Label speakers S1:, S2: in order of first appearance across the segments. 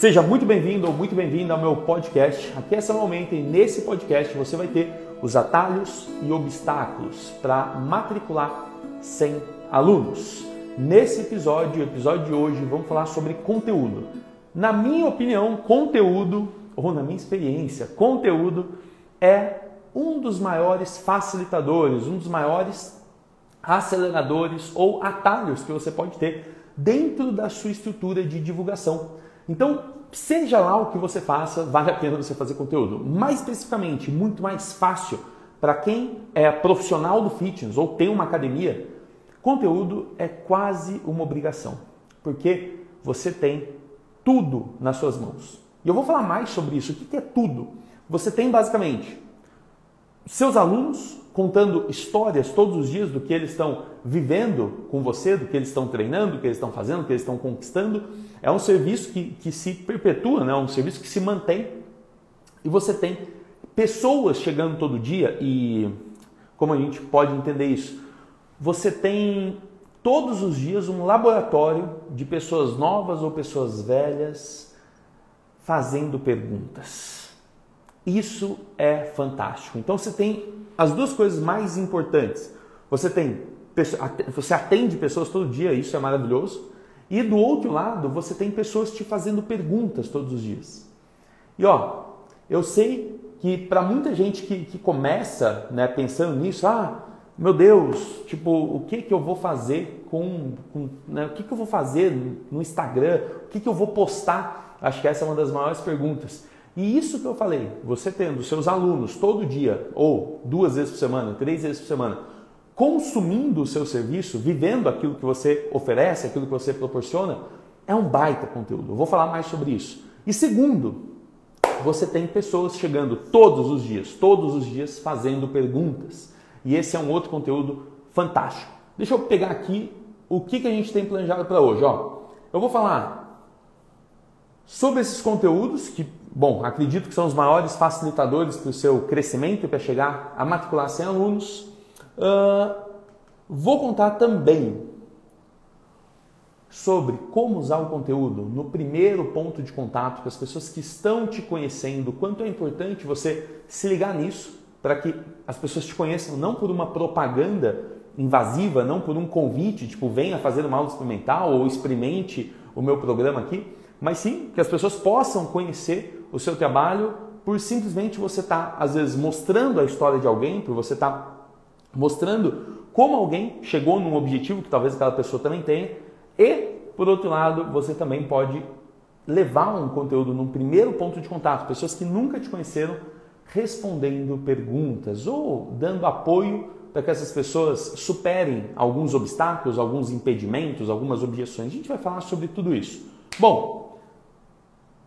S1: Seja muito bem-vindo ou muito bem-vinda ao meu podcast. Aqui é Samuelmente e nesse podcast você vai ter os atalhos e obstáculos para matricular 100 alunos. Nesse episódio, episódio de hoje, vamos falar sobre conteúdo. Na minha opinião, conteúdo, ou na minha experiência, conteúdo é um dos maiores facilitadores, um dos maiores aceleradores ou atalhos que você pode ter dentro da sua estrutura de divulgação. Então, seja lá o que você faça, vale a pena você fazer conteúdo. Mais especificamente, muito mais fácil para quem é profissional do fitness ou tem uma academia, conteúdo é quase uma obrigação, porque você tem tudo nas suas mãos. E eu vou falar mais sobre isso. O que é tudo? Você tem basicamente seus alunos contando histórias todos os dias do que eles estão vivendo com você, do que eles estão treinando, do que eles estão fazendo, do que eles estão conquistando. É um serviço que, que se perpetua, né? é um serviço que se mantém. E você tem pessoas chegando todo dia e como a gente pode entender isso? Você tem todos os dias um laboratório de pessoas novas ou pessoas velhas fazendo perguntas. Isso é fantástico. Então você tem as duas coisas mais importantes. Você tem você atende pessoas todo dia, isso é maravilhoso. E do outro lado, você tem pessoas te fazendo perguntas todos os dias. E ó, eu sei que para muita gente que, que começa né, pensando nisso, ah, meu Deus, tipo, o que que eu vou fazer com, com né, o que que eu vou fazer no Instagram, o que que eu vou postar? Acho que essa é uma das maiores perguntas. E isso que eu falei, você tendo seus alunos todo dia, ou duas vezes por semana, três vezes por semana, consumindo o seu serviço, vivendo aquilo que você oferece, aquilo que você proporciona, é um baita conteúdo. Eu vou falar mais sobre isso. E segundo, você tem pessoas chegando todos os dias, todos os dias fazendo perguntas. E esse é um outro conteúdo fantástico. Deixa eu pegar aqui o que, que a gente tem planejado para hoje. Ó, eu vou falar sobre esses conteúdos que bom, acredito que são os maiores facilitadores para o seu crescimento e para chegar a matricular 100 alunos. Uh, vou contar também sobre como usar o conteúdo no primeiro ponto de contato com as pessoas que estão te conhecendo, quanto é importante você se ligar nisso para que as pessoas te conheçam não por uma propaganda invasiva, não por um convite, tipo venha fazer uma aula experimental ou experimente o meu programa aqui, mas sim que as pessoas possam conhecer o seu trabalho por simplesmente você estar, tá, às vezes, mostrando a história de alguém, por você estar tá mostrando como alguém chegou num objetivo que talvez aquela pessoa também tenha, e, por outro lado, você também pode levar um conteúdo num primeiro ponto de contato, pessoas que nunca te conheceram, respondendo perguntas ou dando apoio para que essas pessoas superem alguns obstáculos, alguns impedimentos, algumas objeções. A gente vai falar sobre tudo isso. Bom,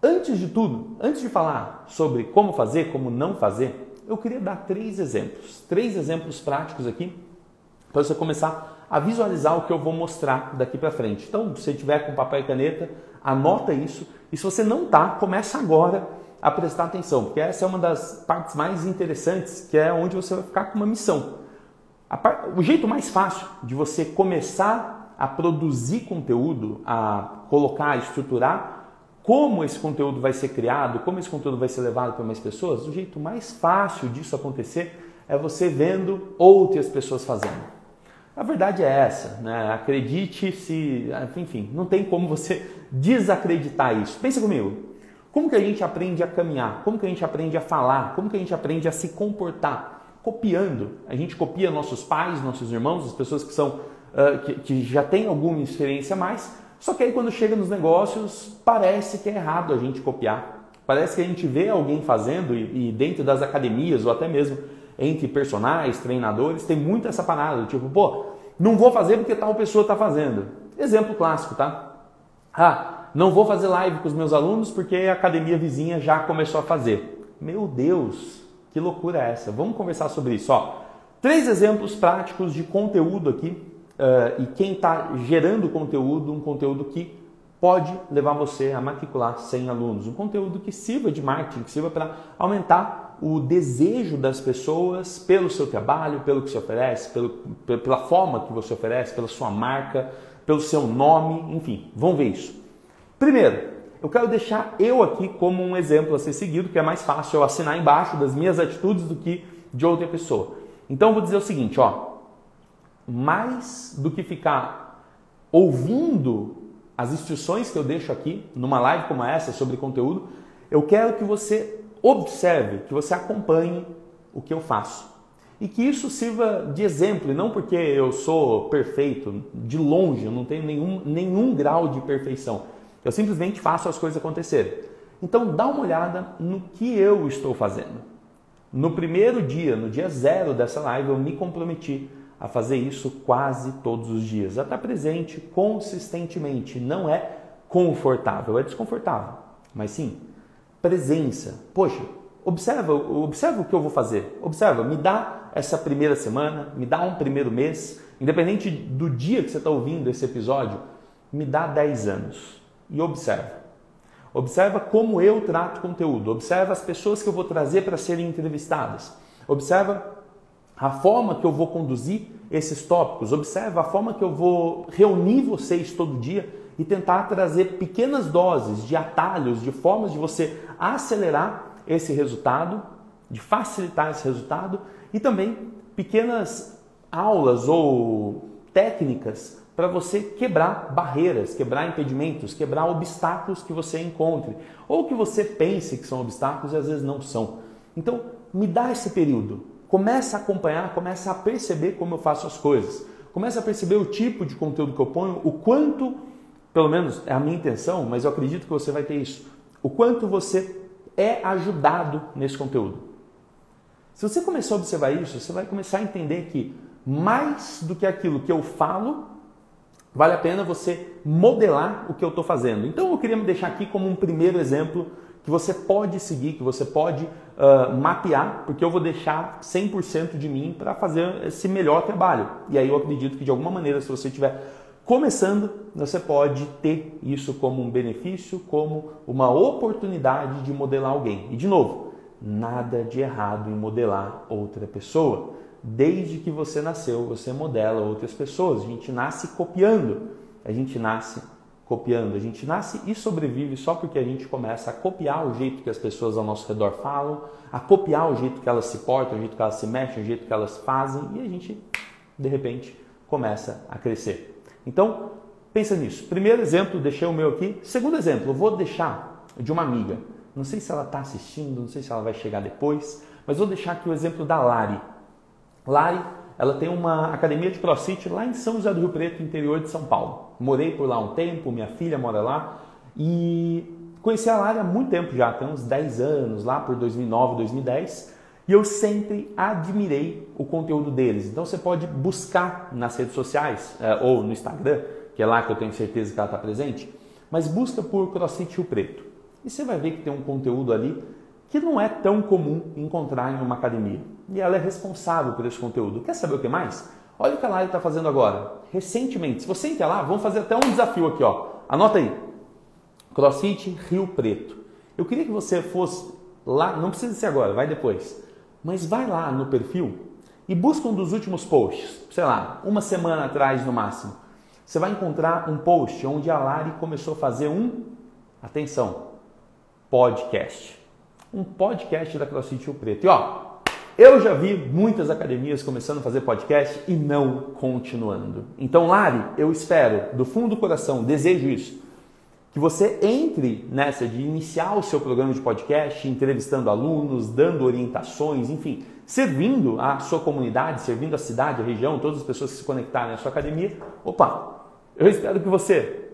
S1: Antes de tudo, antes de falar sobre como fazer, como não fazer, eu queria dar três exemplos, três exemplos práticos aqui para você começar a visualizar o que eu vou mostrar daqui para frente. Então, se tiver com papel e caneta, anota isso. E se você não tá, começa agora a prestar atenção, porque essa é uma das partes mais interessantes, que é onde você vai ficar com uma missão. O jeito mais fácil de você começar a produzir conteúdo, a colocar, a estruturar como esse conteúdo vai ser criado, como esse conteúdo vai ser levado para mais pessoas, o jeito mais fácil disso acontecer é você vendo outras pessoas fazendo. A verdade é essa, né? acredite se, enfim, não tem como você desacreditar isso. Pensa comigo, como que a gente aprende a caminhar? Como que a gente aprende a falar? Como que a gente aprende a se comportar? Copiando. A gente copia nossos pais, nossos irmãos, as pessoas que são uh, que, que já têm alguma experiência mais, só que aí quando chega nos negócios, parece que é errado a gente copiar. Parece que a gente vê alguém fazendo e, e dentro das academias ou até mesmo entre personagens, treinadores, tem muito essa parada, tipo, pô, não vou fazer porque tal pessoa está fazendo. Exemplo clássico, tá? Ah, não vou fazer live com os meus alunos porque a academia vizinha já começou a fazer. Meu Deus, que loucura é essa? Vamos conversar sobre isso. Ó, três exemplos práticos de conteúdo aqui uh, e quem está gerando conteúdo, um conteúdo que pode levar você a matricular 100 alunos, um conteúdo que sirva de marketing, que sirva para aumentar o desejo das pessoas pelo seu trabalho, pelo que você oferece, pelo, pela forma que você oferece, pela sua marca, pelo seu nome, enfim, vamos ver isso. Primeiro, eu quero deixar eu aqui como um exemplo a ser seguido, que é mais fácil eu assinar embaixo das minhas atitudes do que de outra pessoa. Então eu vou dizer o seguinte, ó, mais do que ficar ouvindo as instruções que eu deixo aqui numa live como essa sobre conteúdo, eu quero que você observe, que você acompanhe o que eu faço. E que isso sirva de exemplo, e não porque eu sou perfeito, de longe, eu não tenho nenhum, nenhum grau de perfeição. Eu simplesmente faço as coisas acontecerem. Então dá uma olhada no que eu estou fazendo. No primeiro dia, no dia zero dessa live, eu me comprometi a fazer isso quase todos os dias, a estar presente consistentemente. Não é confortável, é desconfortável, mas sim presença. Poxa, observa, observa o que eu vou fazer. Observa, me dá essa primeira semana, me dá um primeiro mês, independente do dia que você está ouvindo esse episódio, me dá 10 anos e observa. Observa como eu trato conteúdo, observa as pessoas que eu vou trazer para serem entrevistadas, observa a forma que eu vou conduzir esses tópicos, observa a forma que eu vou reunir vocês todo dia e tentar trazer pequenas doses de atalhos, de formas de você acelerar esse resultado, de facilitar esse resultado e também pequenas aulas ou técnicas para você quebrar barreiras, quebrar impedimentos, quebrar obstáculos que você encontre ou que você pense que são obstáculos e às vezes não são. Então, me dá esse período. Começa a acompanhar, começa a perceber como eu faço as coisas. Começa a perceber o tipo de conteúdo que eu ponho, o quanto pelo menos é a minha intenção, mas eu acredito que você vai ter isso. O quanto você é ajudado nesse conteúdo. Se você começar a observar isso, você vai começar a entender que mais do que aquilo que eu falo, vale a pena você modelar o que eu estou fazendo. Então eu queria me deixar aqui como um primeiro exemplo que você pode seguir, que você pode uh, mapear, porque eu vou deixar 100% de mim para fazer esse melhor trabalho. E aí eu acredito que de alguma maneira, se você tiver Começando, você pode ter isso como um benefício, como uma oportunidade de modelar alguém. E de novo, nada de errado em modelar outra pessoa. Desde que você nasceu, você modela outras pessoas. A gente nasce copiando. A gente nasce copiando. A gente nasce e sobrevive só porque a gente começa a copiar o jeito que as pessoas ao nosso redor falam, a copiar o jeito que elas se portam, o jeito que elas se mexem, o jeito que elas fazem e a gente, de repente, começa a crescer. Então, pensa nisso. Primeiro exemplo, deixei o meu aqui. Segundo exemplo, vou deixar de uma amiga. Não sei se ela está assistindo, não sei se ela vai chegar depois, mas vou deixar aqui o exemplo da Lari. Lari, ela tem uma academia de crossfit lá em São José do Rio Preto, interior de São Paulo. Morei por lá um tempo, minha filha mora lá e conheci a Lari há muito tempo já, tem uns 10 anos, lá por 2009, 2010. E eu sempre admirei o conteúdo deles. Então você pode buscar nas redes sociais é, ou no Instagram, que é lá que eu tenho certeza que ela está presente, mas busca por CrossFit Rio Preto. E você vai ver que tem um conteúdo ali que não é tão comum encontrar em uma academia. E ela é responsável por esse conteúdo. Quer saber o que mais? Olha o que a Lari está fazendo agora. Recentemente, se você entrar lá, vamos fazer até um desafio aqui. Ó. Anota aí. CrossFit Rio Preto. Eu queria que você fosse lá, não precisa ser agora, vai depois mas vai lá no perfil e busca um dos últimos posts, sei lá, uma semana atrás no máximo. Você vai encontrar um post onde a Lari começou a fazer um, atenção, podcast. Um podcast da CrossFit Rio Preto. E ó, eu já vi muitas academias começando a fazer podcast e não continuando. Então, Lari, eu espero, do fundo do coração, desejo isso que você entre nessa de iniciar o seu programa de podcast, entrevistando alunos, dando orientações, enfim, servindo a sua comunidade, servindo a cidade, a região, todas as pessoas que se conectarem à sua academia. Opa, eu espero que você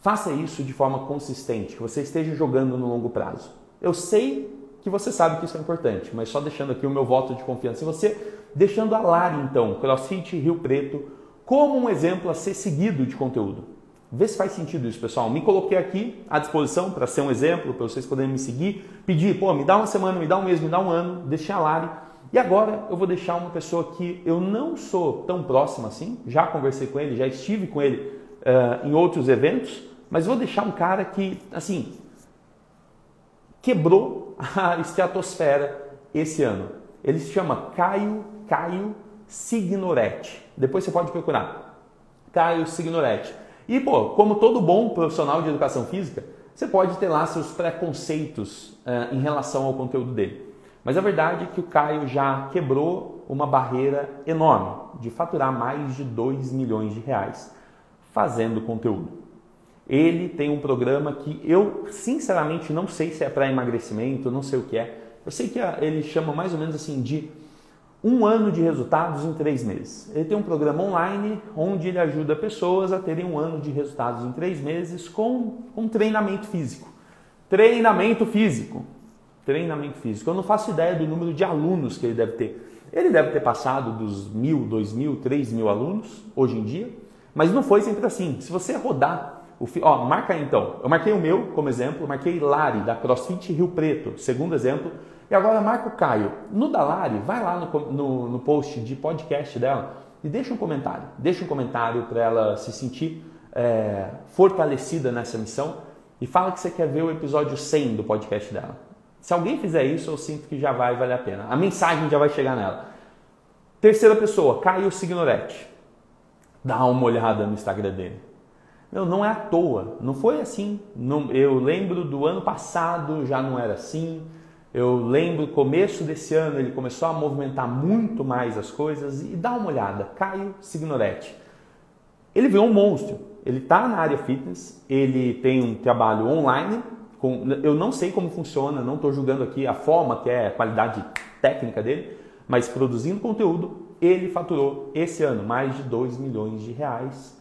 S1: faça isso de forma consistente, que você esteja jogando no longo prazo. Eu sei que você sabe que isso é importante, mas só deixando aqui o meu voto de confiança em você, deixando a Lari então, CrossFit Rio Preto, como um exemplo a ser seguido de conteúdo. Vê se faz sentido isso, pessoal. Me coloquei aqui à disposição para ser um exemplo, para vocês poderem me seguir. Pedir, pô, me dá uma semana, me dá um mês, me dá um ano, deixei a Lari. E agora eu vou deixar uma pessoa que eu não sou tão próximo assim, já conversei com ele, já estive com ele uh, em outros eventos, mas vou deixar um cara que, assim, quebrou a estratosfera esse ano. Ele se chama Caio, Caio Signoretti. Depois você pode procurar. Caio Signoretti. E, pô, como todo bom profissional de educação física, você pode ter lá seus preconceitos uh, em relação ao conteúdo dele. Mas a verdade é que o Caio já quebrou uma barreira enorme de faturar mais de 2 milhões de reais fazendo conteúdo. Ele tem um programa que eu sinceramente não sei se é para emagrecimento, não sei o que é. Eu sei que ele chama mais ou menos assim de um ano de resultados em três meses. Ele tem um programa online onde ele ajuda pessoas a terem um ano de resultados em três meses com um treinamento físico. Treinamento físico. Treinamento físico. Eu não faço ideia do número de alunos que ele deve ter. Ele deve ter passado dos mil, dois mil, três mil alunos hoje em dia. Mas não foi sempre assim. Se você rodar o fi... ó, marca aí então. Eu marquei o meu como exemplo, marquei Lari da CrossFit Rio Preto, segundo exemplo. E agora marca o Caio. No da Lari, vai lá no, no, no post de podcast dela e deixa um comentário. Deixa um comentário para ela se sentir é, fortalecida nessa missão e fala que você quer ver o episódio 100 do podcast dela. Se alguém fizer isso, eu sinto que já vai valer a pena. A mensagem já vai chegar nela. Terceira pessoa, Caio Signoretti dá uma olhada no Instagram dele. Não, não é à toa, não foi assim. Não, eu lembro do ano passado já não era assim. Eu lembro começo desse ano ele começou a movimentar muito mais as coisas e dá uma olhada. Caio Signoretti. Ele veio um monstro. Ele está na área fitness, ele tem um trabalho online. Com, eu não sei como funciona, não estou julgando aqui a forma que é a qualidade técnica dele, mas produzindo conteúdo ele faturou esse ano mais de 2 milhões de reais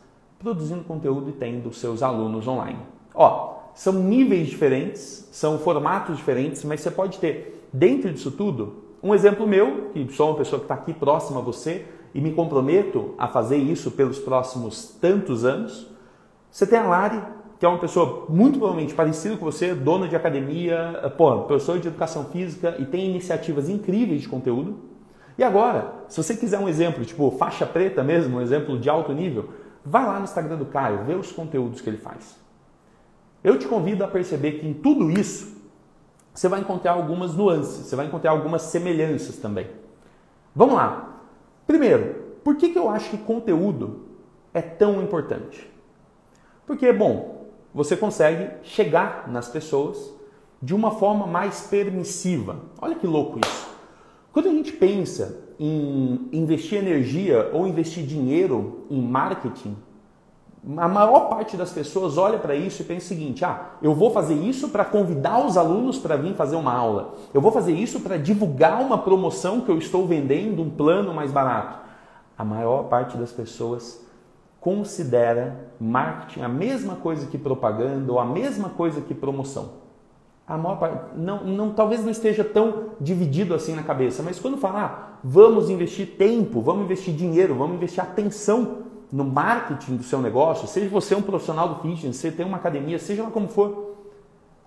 S1: produzindo conteúdo e tendo seus alunos online. Ó, são níveis diferentes, são formatos diferentes, mas você pode ter dentro disso tudo um exemplo meu, que sou uma pessoa que está aqui próxima a você e me comprometo a fazer isso pelos próximos tantos anos. Você tem a Lari, que é uma pessoa muito provavelmente parecida com você, dona de academia, pô, professor de educação física e tem iniciativas incríveis de conteúdo. E agora, se você quiser um exemplo, tipo faixa preta mesmo, um exemplo de alto nível, vai lá no Instagram do Caio, vê os conteúdos que ele faz. Eu te convido a perceber que em tudo isso você vai encontrar algumas nuances, você vai encontrar algumas semelhanças também. Vamos lá. Primeiro, por que, que eu acho que conteúdo é tão importante? Porque, bom, você consegue chegar nas pessoas de uma forma mais permissiva. Olha que louco isso. Quando a gente pensa em investir energia ou investir dinheiro em marketing, a maior parte das pessoas olha para isso e pensa o seguinte: ah, eu vou fazer isso para convidar os alunos para vir fazer uma aula. Eu vou fazer isso para divulgar uma promoção que eu estou vendendo, um plano mais barato. A maior parte das pessoas considera marketing a mesma coisa que propaganda ou a mesma coisa que promoção a maior parte, não, não, talvez não esteja tão dividido assim na cabeça, mas quando falar, ah, vamos investir tempo, vamos investir dinheiro, vamos investir atenção no marketing do seu negócio, seja você um profissional do fitness, você tem uma academia, seja lá como for,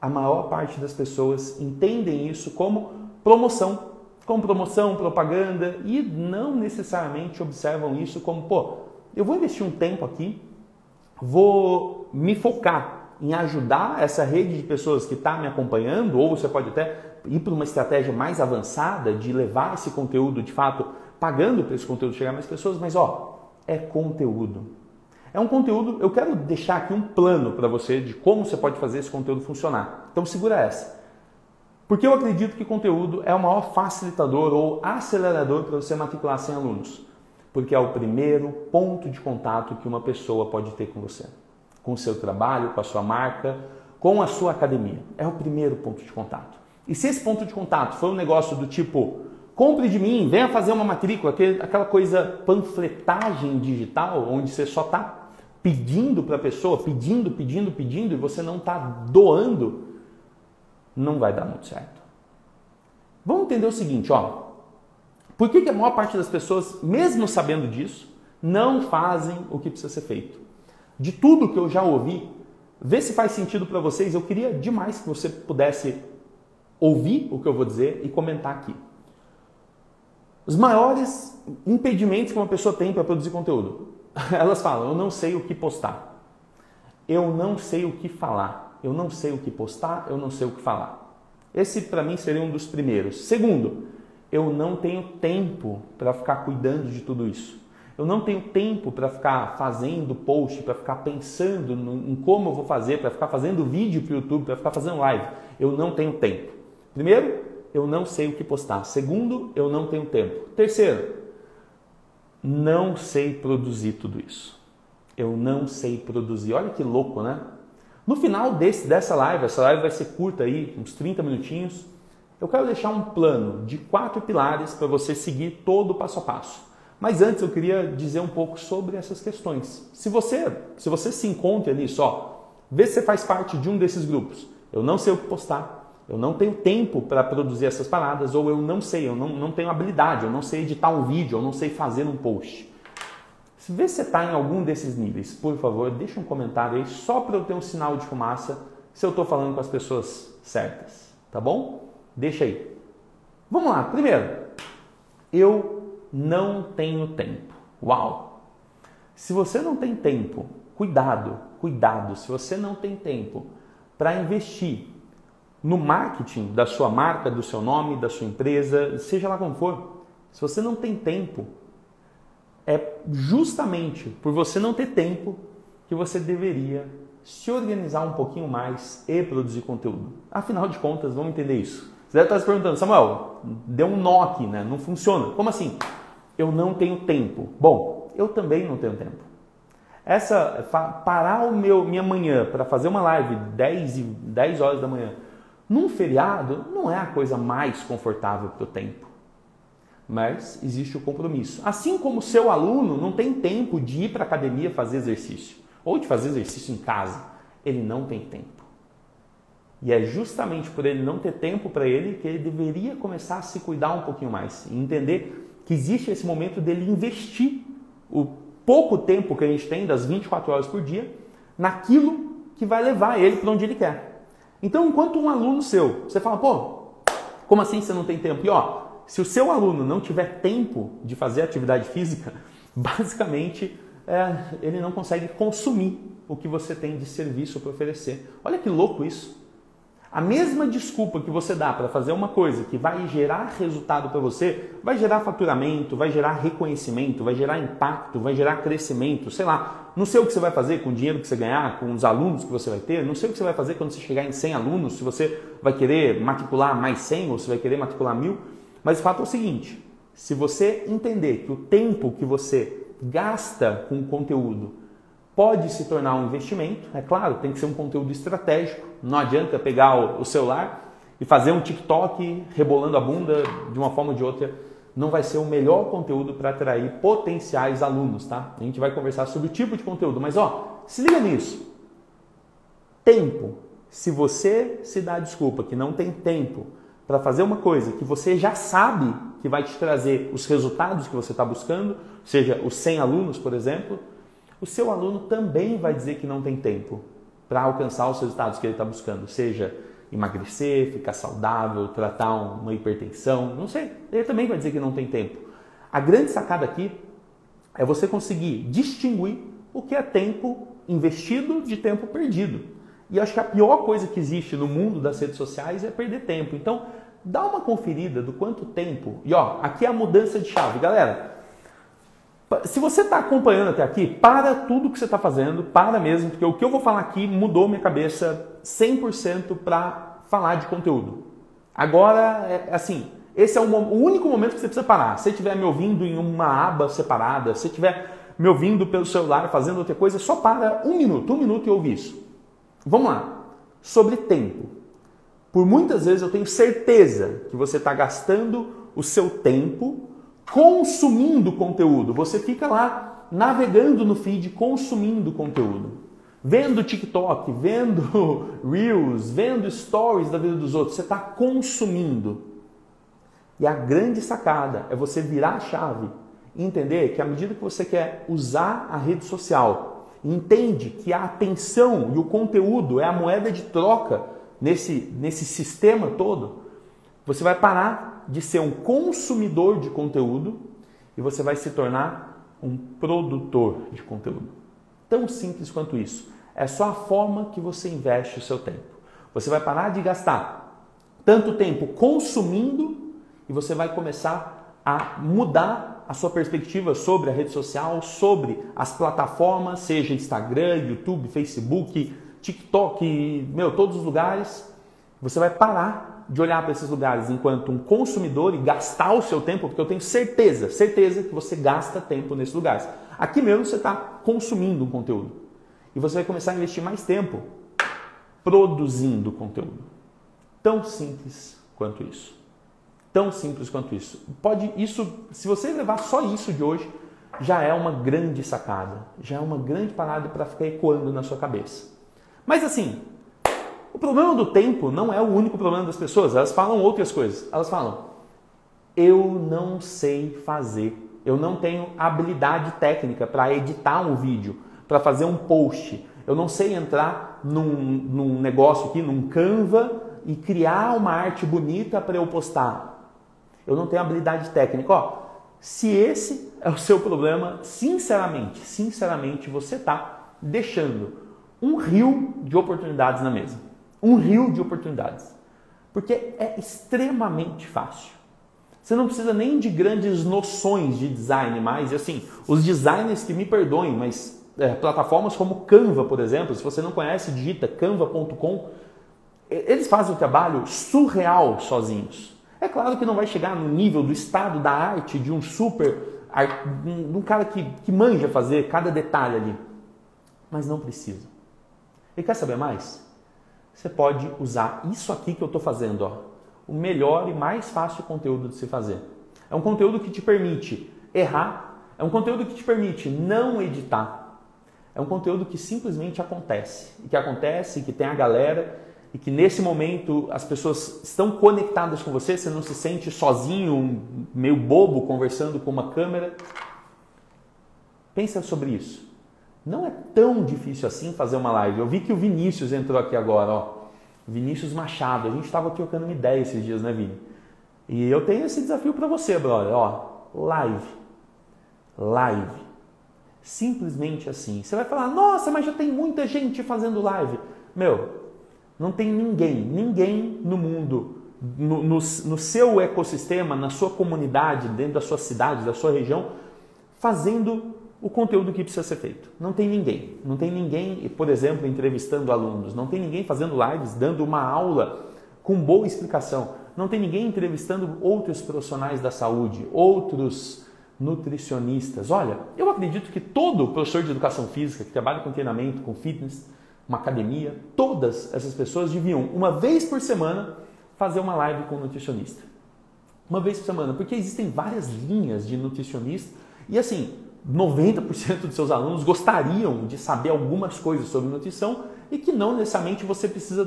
S1: a maior parte das pessoas entendem isso como promoção, como promoção, propaganda e não necessariamente observam isso como, pô, eu vou investir um tempo aqui, vou me focar em ajudar essa rede de pessoas que está me acompanhando, ou você pode até ir para uma estratégia mais avançada de levar esse conteúdo de fato pagando para esse conteúdo chegar a mais pessoas, mas ó, é conteúdo. É um conteúdo, eu quero deixar aqui um plano para você de como você pode fazer esse conteúdo funcionar. Então segura essa. Porque eu acredito que conteúdo é o maior facilitador ou acelerador para você matricular 100 alunos. Porque é o primeiro ponto de contato que uma pessoa pode ter com você com o seu trabalho, com a sua marca, com a sua academia. É o primeiro ponto de contato. E se esse ponto de contato foi um negócio do tipo, compre de mim, venha fazer uma matrícula, aquela coisa panfletagem digital, onde você só está pedindo para a pessoa, pedindo, pedindo, pedindo, e você não está doando, não vai dar muito certo. Vamos entender o seguinte, ó. Por que, que a maior parte das pessoas, mesmo sabendo disso, não fazem o que precisa ser feito? De tudo que eu já ouvi, vê se faz sentido para vocês. Eu queria demais que você pudesse ouvir o que eu vou dizer e comentar aqui. Os maiores impedimentos que uma pessoa tem para produzir conteúdo. Elas falam: eu não sei o que postar. Eu não sei o que falar. Eu não sei o que postar, eu não sei o que falar. Esse para mim seria um dos primeiros. Segundo, eu não tenho tempo para ficar cuidando de tudo isso. Eu não tenho tempo para ficar fazendo post, para ficar pensando em como eu vou fazer, para ficar fazendo vídeo para o YouTube, para ficar fazendo live. Eu não tenho tempo. Primeiro, eu não sei o que postar. Segundo, eu não tenho tempo. Terceiro, não sei produzir tudo isso. Eu não sei produzir. Olha que louco, né? No final desse, dessa live, essa live vai ser curta aí, uns 30 minutinhos, eu quero deixar um plano de quatro pilares para você seguir todo o passo a passo. Mas antes eu queria dizer um pouco sobre essas questões. Se você, se você se encontra nisso, ó, vê se você faz parte de um desses grupos. Eu não sei o que postar, eu não tenho tempo para produzir essas paradas, ou eu não sei, eu não, não tenho habilidade, eu não sei editar um vídeo, eu não sei fazer um post. Se vê se você está em algum desses níveis, por favor, deixa um comentário aí só para eu ter um sinal de fumaça se eu estou falando com as pessoas certas, tá bom? Deixa aí. Vamos lá, primeiro, eu não tenho tempo. Uau! Se você não tem tempo, cuidado, cuidado, se você não tem tempo para investir no marketing da sua marca, do seu nome, da sua empresa, seja lá como for, se você não tem tempo, é justamente por você não ter tempo que você deveria se organizar um pouquinho mais e produzir conteúdo. Afinal de contas, vamos entender isso. Você deve estar se perguntando, Samuel, deu um nó aqui, né? Não funciona. Como assim? Eu não tenho tempo. Bom, eu também não tenho tempo. Essa parar o meu minha manhã para fazer uma live 10 e 10 horas da manhã num feriado não é a coisa mais confortável para o tempo. Mas existe o compromisso. Assim como seu aluno não tem tempo de ir para a academia fazer exercício ou de fazer exercício em casa, ele não tem tempo. E é justamente por ele não ter tempo para ele que ele deveria começar a se cuidar um pouquinho mais e entender que existe esse momento dele investir o pouco tempo que a gente tem, das 24 horas por dia, naquilo que vai levar ele para onde ele quer. Então, enquanto um aluno seu, você fala, pô, como assim você não tem tempo? E ó, se o seu aluno não tiver tempo de fazer atividade física, basicamente é, ele não consegue consumir o que você tem de serviço para oferecer. Olha que louco isso. A mesma desculpa que você dá para fazer uma coisa que vai gerar resultado para você, vai gerar faturamento, vai gerar reconhecimento, vai gerar impacto, vai gerar crescimento, sei lá. Não sei o que você vai fazer com o dinheiro que você ganhar, com os alunos que você vai ter, não sei o que você vai fazer quando você chegar em 100 alunos, se você vai querer matricular mais 100 ou se vai querer matricular mil. Mas o fato é o seguinte: se você entender que o tempo que você gasta com o conteúdo pode se tornar um investimento. É claro, tem que ser um conteúdo estratégico. Não adianta pegar o celular e fazer um TikTok rebolando a bunda de uma forma ou de outra. Não vai ser o melhor conteúdo para atrair potenciais alunos, tá? A gente vai conversar sobre o tipo de conteúdo, mas ó, se liga nisso. Tempo. Se você se dá desculpa que não tem tempo para fazer uma coisa que você já sabe que vai te trazer os resultados que você está buscando, seja os 100 alunos, por exemplo, o seu aluno também vai dizer que não tem tempo para alcançar os resultados que ele está buscando, seja emagrecer, ficar saudável, tratar uma hipertensão, não sei. Ele também vai dizer que não tem tempo. A grande sacada aqui é você conseguir distinguir o que é tempo investido de tempo perdido. E acho que a pior coisa que existe no mundo das redes sociais é perder tempo. Então, dá uma conferida do quanto tempo. E ó, aqui é a mudança de chave, galera. Se você está acompanhando até aqui, para tudo que você está fazendo, para mesmo, porque o que eu vou falar aqui mudou minha cabeça 100% para falar de conteúdo. Agora, é, assim, esse é o, único momento que você precisa parar. Se você estiver me ouvindo em uma aba separada, se você estiver me ouvindo pelo celular fazendo outra coisa, só para um minuto, um minuto e ouve isso. Vamos lá. Sobre tempo. Por muitas vezes eu tenho certeza que você está gastando o seu tempo consumindo conteúdo. Você fica lá navegando no feed, consumindo conteúdo. Vendo TikTok, vendo Reels, vendo stories da vida dos outros. Você está consumindo. E a grande sacada é você virar a chave e entender que à medida que você quer usar a rede social, entende que a atenção e o conteúdo é a moeda de troca nesse, nesse sistema todo, você vai parar de ser um consumidor de conteúdo e você vai se tornar um produtor de conteúdo. Tão simples quanto isso. É só a forma que você investe o seu tempo. Você vai parar de gastar tanto tempo consumindo e você vai começar a mudar a sua perspectiva sobre a rede social, sobre as plataformas, seja Instagram, YouTube, Facebook, TikTok, meu, todos os lugares. Você vai parar de olhar para esses lugares enquanto um consumidor e gastar o seu tempo, porque eu tenho certeza, certeza que você gasta tempo nesses lugares. Aqui mesmo você está consumindo um conteúdo. E você vai começar a investir mais tempo produzindo conteúdo. Tão simples quanto isso. Tão simples quanto isso. Pode isso, se você levar só isso de hoje, já é uma grande sacada, já é uma grande parada para ficar ecoando na sua cabeça. Mas assim, o problema do tempo não é o único problema das pessoas. Elas falam outras coisas. Elas falam: eu não sei fazer, eu não tenho habilidade técnica para editar um vídeo, para fazer um post. Eu não sei entrar num, num negócio aqui, num Canva e criar uma arte bonita para eu postar. Eu não tenho habilidade técnica. Ó, se esse é o seu problema, sinceramente, sinceramente, você está deixando um rio de oportunidades na mesa. Um rio de oportunidades. Porque é extremamente fácil. Você não precisa nem de grandes noções de design mais. E assim, os designers que me perdoem, mas é, plataformas como Canva, por exemplo, se você não conhece, digita canva.com eles fazem o trabalho surreal sozinhos. É claro que não vai chegar no nível do estado da arte de um super, de um cara que, que manja fazer cada detalhe ali. Mas não precisa. E quer saber mais? Você pode usar isso aqui que eu estou fazendo, ó, o melhor e mais fácil conteúdo de se fazer. É um conteúdo que te permite errar, é um conteúdo que te permite não editar, é um conteúdo que simplesmente acontece, e que acontece, que tem a galera e que nesse momento as pessoas estão conectadas com você, você não se sente sozinho, meio bobo conversando com uma câmera. Pensa sobre isso. Não é tão difícil assim fazer uma live. Eu vi que o Vinícius entrou aqui agora, ó. Vinícius Machado. A gente estava trocando uma ideia esses dias, né, Vini? E eu tenho esse desafio para você, brother. Ó, live. Live. Simplesmente assim. Você vai falar, nossa, mas já tem muita gente fazendo live. Meu, não tem ninguém, ninguém no mundo, no, no, no, seu ecossistema, na sua comunidade, dentro da sua cidade, da sua região, fazendo o conteúdo que precisa ser feito. Não tem ninguém. Não tem ninguém, por exemplo, entrevistando alunos. Não tem ninguém fazendo lives, dando uma aula com boa explicação. Não tem ninguém entrevistando outros profissionais da saúde, outros nutricionistas. Olha, eu acredito que todo professor de educação física que trabalha com treinamento, com fitness, uma academia, todas essas pessoas deviam, uma vez por semana, fazer uma live com um nutricionista. Uma vez por semana, porque existem várias linhas de nutricionista e assim, 90% dos seus alunos gostariam de saber algumas coisas sobre nutrição e que não necessariamente você precisa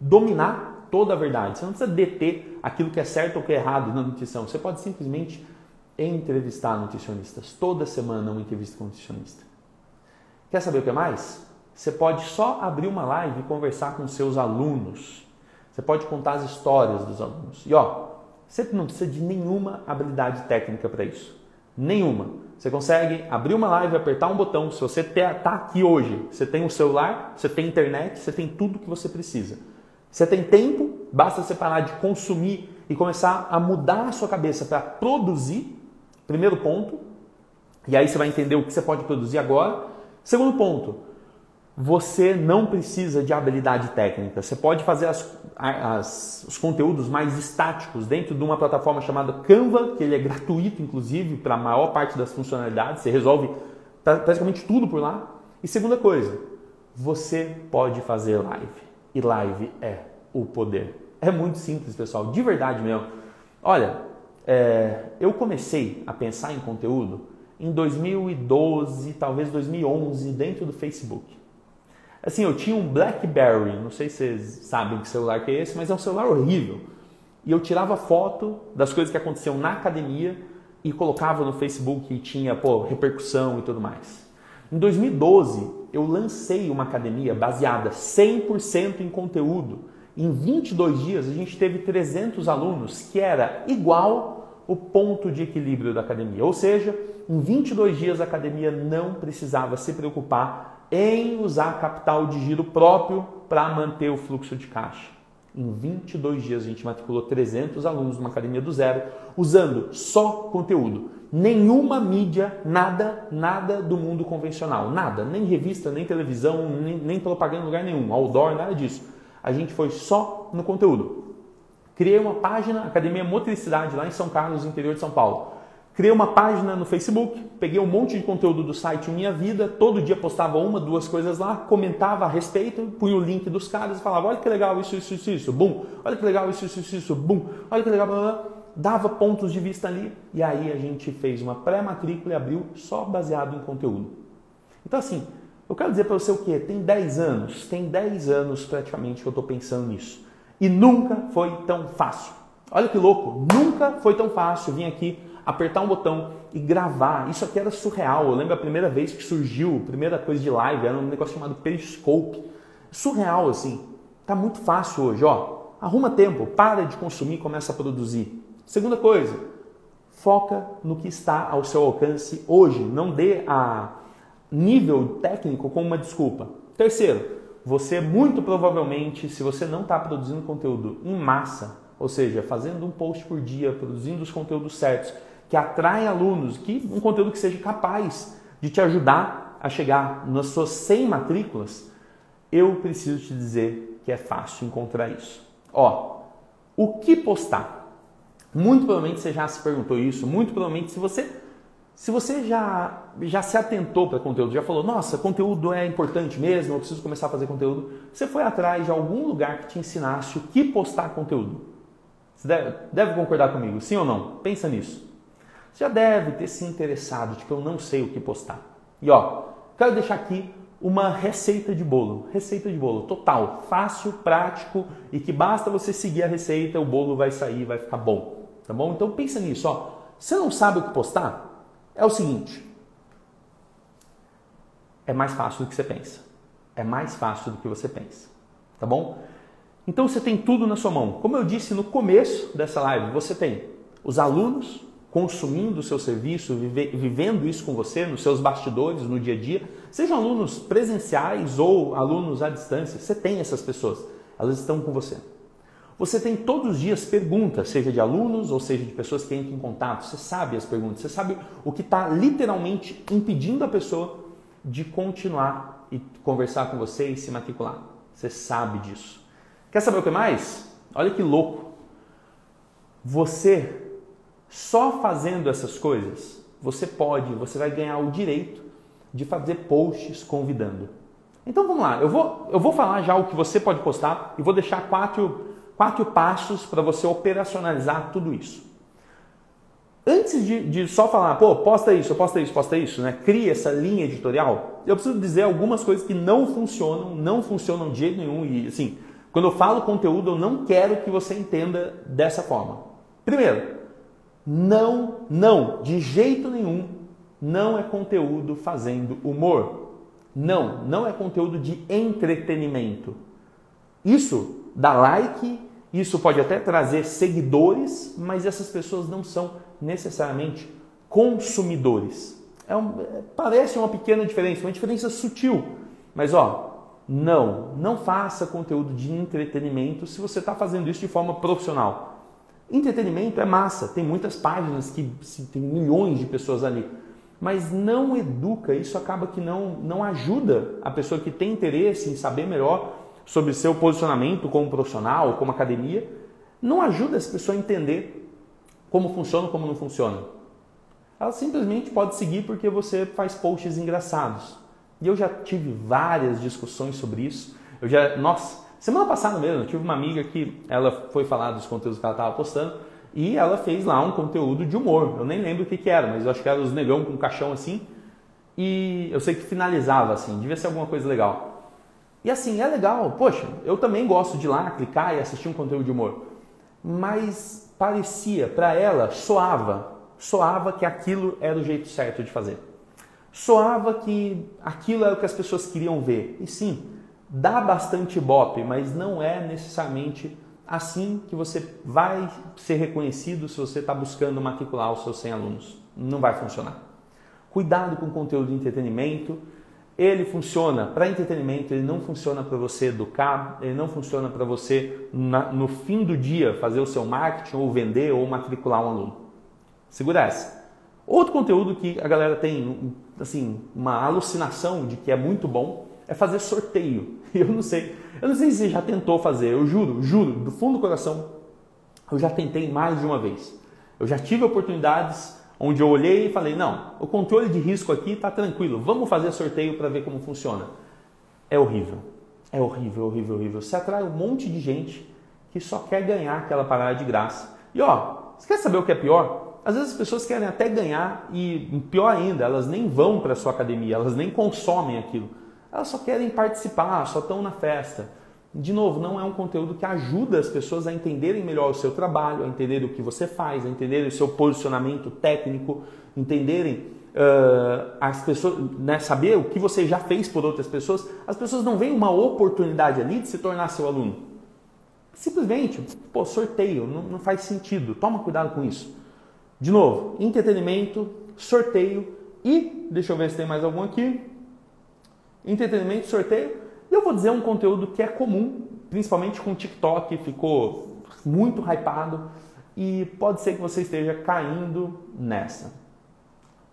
S1: dominar toda a verdade. Você não precisa deter aquilo que é certo ou que é errado na nutrição. Você pode simplesmente entrevistar nutricionistas. Toda semana uma entrevista com um nutricionista. Quer saber o que mais? Você pode só abrir uma live e conversar com seus alunos. Você pode contar as histórias dos alunos. E ó, você não precisa de nenhuma habilidade técnica para isso. Nenhuma. Você consegue abrir uma live, apertar um botão. Se você está aqui hoje, você tem um celular, você tem internet, você tem tudo que você precisa. Você tem tempo, basta você parar de consumir e começar a mudar a sua cabeça para produzir. Primeiro ponto. E aí você vai entender o que você pode produzir agora. Segundo ponto, você não precisa de habilidade técnica. Você pode fazer as, as, os conteúdos mais estáticos dentro de uma plataforma chamada Canva, que ele é gratuito, inclusive, para a maior parte das funcionalidades. Você resolve praticamente tudo por lá. E segunda coisa, você pode fazer live. E live é o poder. É muito simples, pessoal, de verdade mesmo. Olha, é, eu comecei a pensar em conteúdo em 2012, talvez 2011, dentro do Facebook. Assim, eu tinha um BlackBerry, não sei se vocês sabem que celular que é esse, mas é um celular horrível. E eu tirava foto das coisas que aconteciam na academia e colocava no Facebook e tinha, pô, repercussão e tudo mais. Em 2012, eu lancei uma academia baseada 100% em conteúdo. Em 22 dias, a gente teve 300 alunos, que era igual o ponto de equilíbrio da academia. Ou seja, em 22 dias a academia não precisava se preocupar em usar capital de giro próprio para manter o fluxo de caixa. Em 22 dias a gente matriculou 300 alunos numa academia do zero, usando só conteúdo. Nenhuma mídia, nada, nada do mundo convencional. Nada, nem revista, nem televisão, nem, nem propaganda em lugar nenhum, outdoor, nada disso. A gente foi só no conteúdo. Criei uma página, Academia Motricidade, lá em São Carlos, interior de São Paulo. Criei uma página no Facebook, peguei um monte de conteúdo do site Minha Vida, todo dia postava uma, duas coisas lá, comentava a respeito, punha o link dos caras e falava: olha que legal isso, isso, isso, isso, bum, olha que legal isso, isso, isso, isso, bum, olha que legal, blá, blá. dava pontos de vista ali e aí a gente fez uma pré-matrícula e abriu só baseado em conteúdo. Então, assim, eu quero dizer para você o quê? Tem 10 anos, tem 10 anos praticamente que eu estou pensando nisso e nunca foi tão fácil. Olha que louco, nunca foi tão fácil vir aqui apertar um botão e gravar. Isso aqui era surreal. Eu lembro a primeira vez que surgiu, a primeira coisa de live, era um negócio chamado Periscope. Surreal, assim. Tá muito fácil hoje, ó. Arruma tempo, para de consumir e começa a produzir. Segunda coisa, foca no que está ao seu alcance hoje. Não dê a nível técnico como uma desculpa. Terceiro, você muito provavelmente, se você não está produzindo conteúdo em massa, ou seja, fazendo um post por dia, produzindo os conteúdos certos, que atraem alunos, que um conteúdo que seja capaz de te ajudar a chegar nas suas 100 matrículas, eu preciso te dizer que é fácil encontrar isso. Ó, o que postar? Muito provavelmente você já se perguntou isso, muito provavelmente se você se você já, já se atentou para conteúdo, já falou, nossa, conteúdo é importante mesmo, eu preciso começar a fazer conteúdo, você foi atrás de algum lugar que te ensinasse o que postar conteúdo. Você deve, deve concordar comigo, sim ou não? Pensa nisso. Já deve ter se interessado, tipo, eu não sei o que postar. E ó, quero deixar aqui uma receita de bolo. Receita de bolo total, fácil, prático e que basta você seguir a receita, o bolo vai sair, vai ficar bom. Tá bom? Então pensa nisso, ó. Você não sabe o que postar? É o seguinte. É mais fácil do que você pensa. É mais fácil do que você pensa. Tá bom? Então você tem tudo na sua mão. Como eu disse no começo dessa live, você tem os alunos consumindo o seu serviço, vive, vivendo isso com você nos seus bastidores, no dia a dia, sejam alunos presenciais ou alunos à distância, você tem essas pessoas, elas estão com você. Você tem todos os dias perguntas, seja de alunos ou seja de pessoas que entram em contato, você sabe as perguntas, você sabe o que está literalmente impedindo a pessoa de continuar e conversar com você e se matricular. Você sabe disso. Quer saber o que mais? Olha que louco. Você só fazendo essas coisas, você pode, você vai ganhar o direito de fazer posts convidando. Então vamos lá, eu vou, eu vou falar já o que você pode postar e vou deixar quatro, quatro passos para você operacionalizar tudo isso. Antes de, de, só falar, pô, posta isso, posta isso, posta isso, né? Cria essa linha editorial. Eu preciso dizer algumas coisas que não funcionam, não funcionam de jeito nenhum e assim, quando eu falo conteúdo, eu não quero que você entenda dessa forma. Primeiro, não, não, de jeito nenhum, não é conteúdo fazendo humor. Não, não é conteúdo de entretenimento. Isso dá like, isso pode até trazer seguidores, mas essas pessoas não são necessariamente consumidores. É um, parece uma pequena diferença, uma diferença sutil. Mas ó, não, não faça conteúdo de entretenimento se você está fazendo isso de forma profissional. Entretenimento é massa, tem muitas páginas que tem milhões de pessoas ali, mas não educa, isso acaba que não, não ajuda a pessoa que tem interesse em saber melhor sobre seu posicionamento como profissional, como academia, não ajuda essa pessoa a entender como funciona ou como não funciona. Ela simplesmente pode seguir porque você faz posts engraçados. E eu já tive várias discussões sobre isso. Eu já, nossa, semana passada mesmo, eu tive uma amiga que ela foi falar dos conteúdos que ela estava postando e ela fez lá um conteúdo de humor. Eu nem lembro o que, que era, mas eu acho que era os negão com um caixão assim. E eu sei que finalizava assim, devia ser alguma coisa legal. E assim, é legal, poxa, eu também gosto de ir lá, clicar e assistir um conteúdo de humor. Mas parecia, para ela, soava, soava que aquilo era o jeito certo de fazer soava que aquilo era o que as pessoas queriam ver. E sim, dá bastante bope, mas não é necessariamente assim que você vai ser reconhecido se você está buscando matricular os seus 100 alunos. Não vai funcionar. Cuidado com o conteúdo de entretenimento. ele funciona para entretenimento, ele não funciona para você educar, ele não funciona para você na, no fim do dia fazer o seu marketing ou vender ou matricular um aluno. Segura essa. Outro conteúdo que a galera tem assim uma alucinação de que é muito bom é fazer sorteio. Eu não sei, eu não sei se você já tentou fazer. Eu juro, juro, do fundo do coração, eu já tentei mais de uma vez. Eu já tive oportunidades onde eu olhei e falei: não, o controle de risco aqui está tranquilo, vamos fazer sorteio para ver como funciona. É horrível, é horrível, horrível, horrível. Você atrai um monte de gente que só quer ganhar aquela parada de graça. E ó, você quer saber o que é pior? Às vezes as pessoas querem até ganhar e, pior ainda, elas nem vão para sua academia, elas nem consomem aquilo. Elas só querem participar, só estão na festa. De novo, não é um conteúdo que ajuda as pessoas a entenderem melhor o seu trabalho, a entenderem o que você faz, a entenderem o seu posicionamento técnico, entenderem uh, as pessoas, né, saber o que você já fez por outras pessoas. As pessoas não veem uma oportunidade ali de se tornar seu aluno. Simplesmente, pô, sorteio, não, não faz sentido. Toma cuidado com isso. De novo, entretenimento, sorteio e, deixa eu ver se tem mais algum aqui. Entretenimento, sorteio e eu vou dizer um conteúdo que é comum, principalmente com o TikTok, ficou muito hypado e pode ser que você esteja caindo nessa.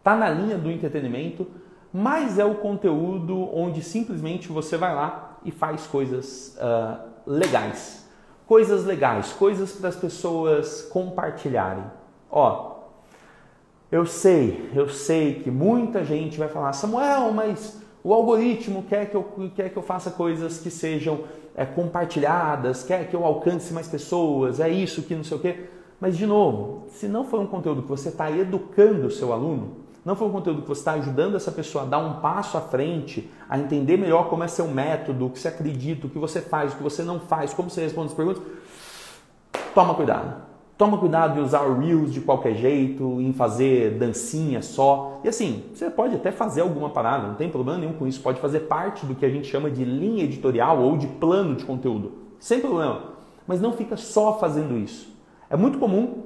S1: Tá na linha do entretenimento, mas é o conteúdo onde simplesmente você vai lá e faz coisas uh, legais. Coisas legais, coisas para as pessoas compartilharem. Ó, eu sei, eu sei que muita gente vai falar, Samuel, mas o algoritmo quer que eu, quer que eu faça coisas que sejam é, compartilhadas, quer que eu alcance mais pessoas, é isso que não sei o quê. Mas, de novo, se não for um conteúdo que você está educando o seu aluno, não for um conteúdo que você está ajudando essa pessoa a dar um passo à frente, a entender melhor como é seu método, o que você acredita, o que você faz, o que você não faz, como você responde as perguntas, toma cuidado. Toma cuidado em usar Reels de qualquer jeito, em fazer dancinha só. E assim, você pode até fazer alguma parada, não tem problema nenhum com isso. Pode fazer parte do que a gente chama de linha editorial ou de plano de conteúdo. Sem problema. Mas não fica só fazendo isso. É muito comum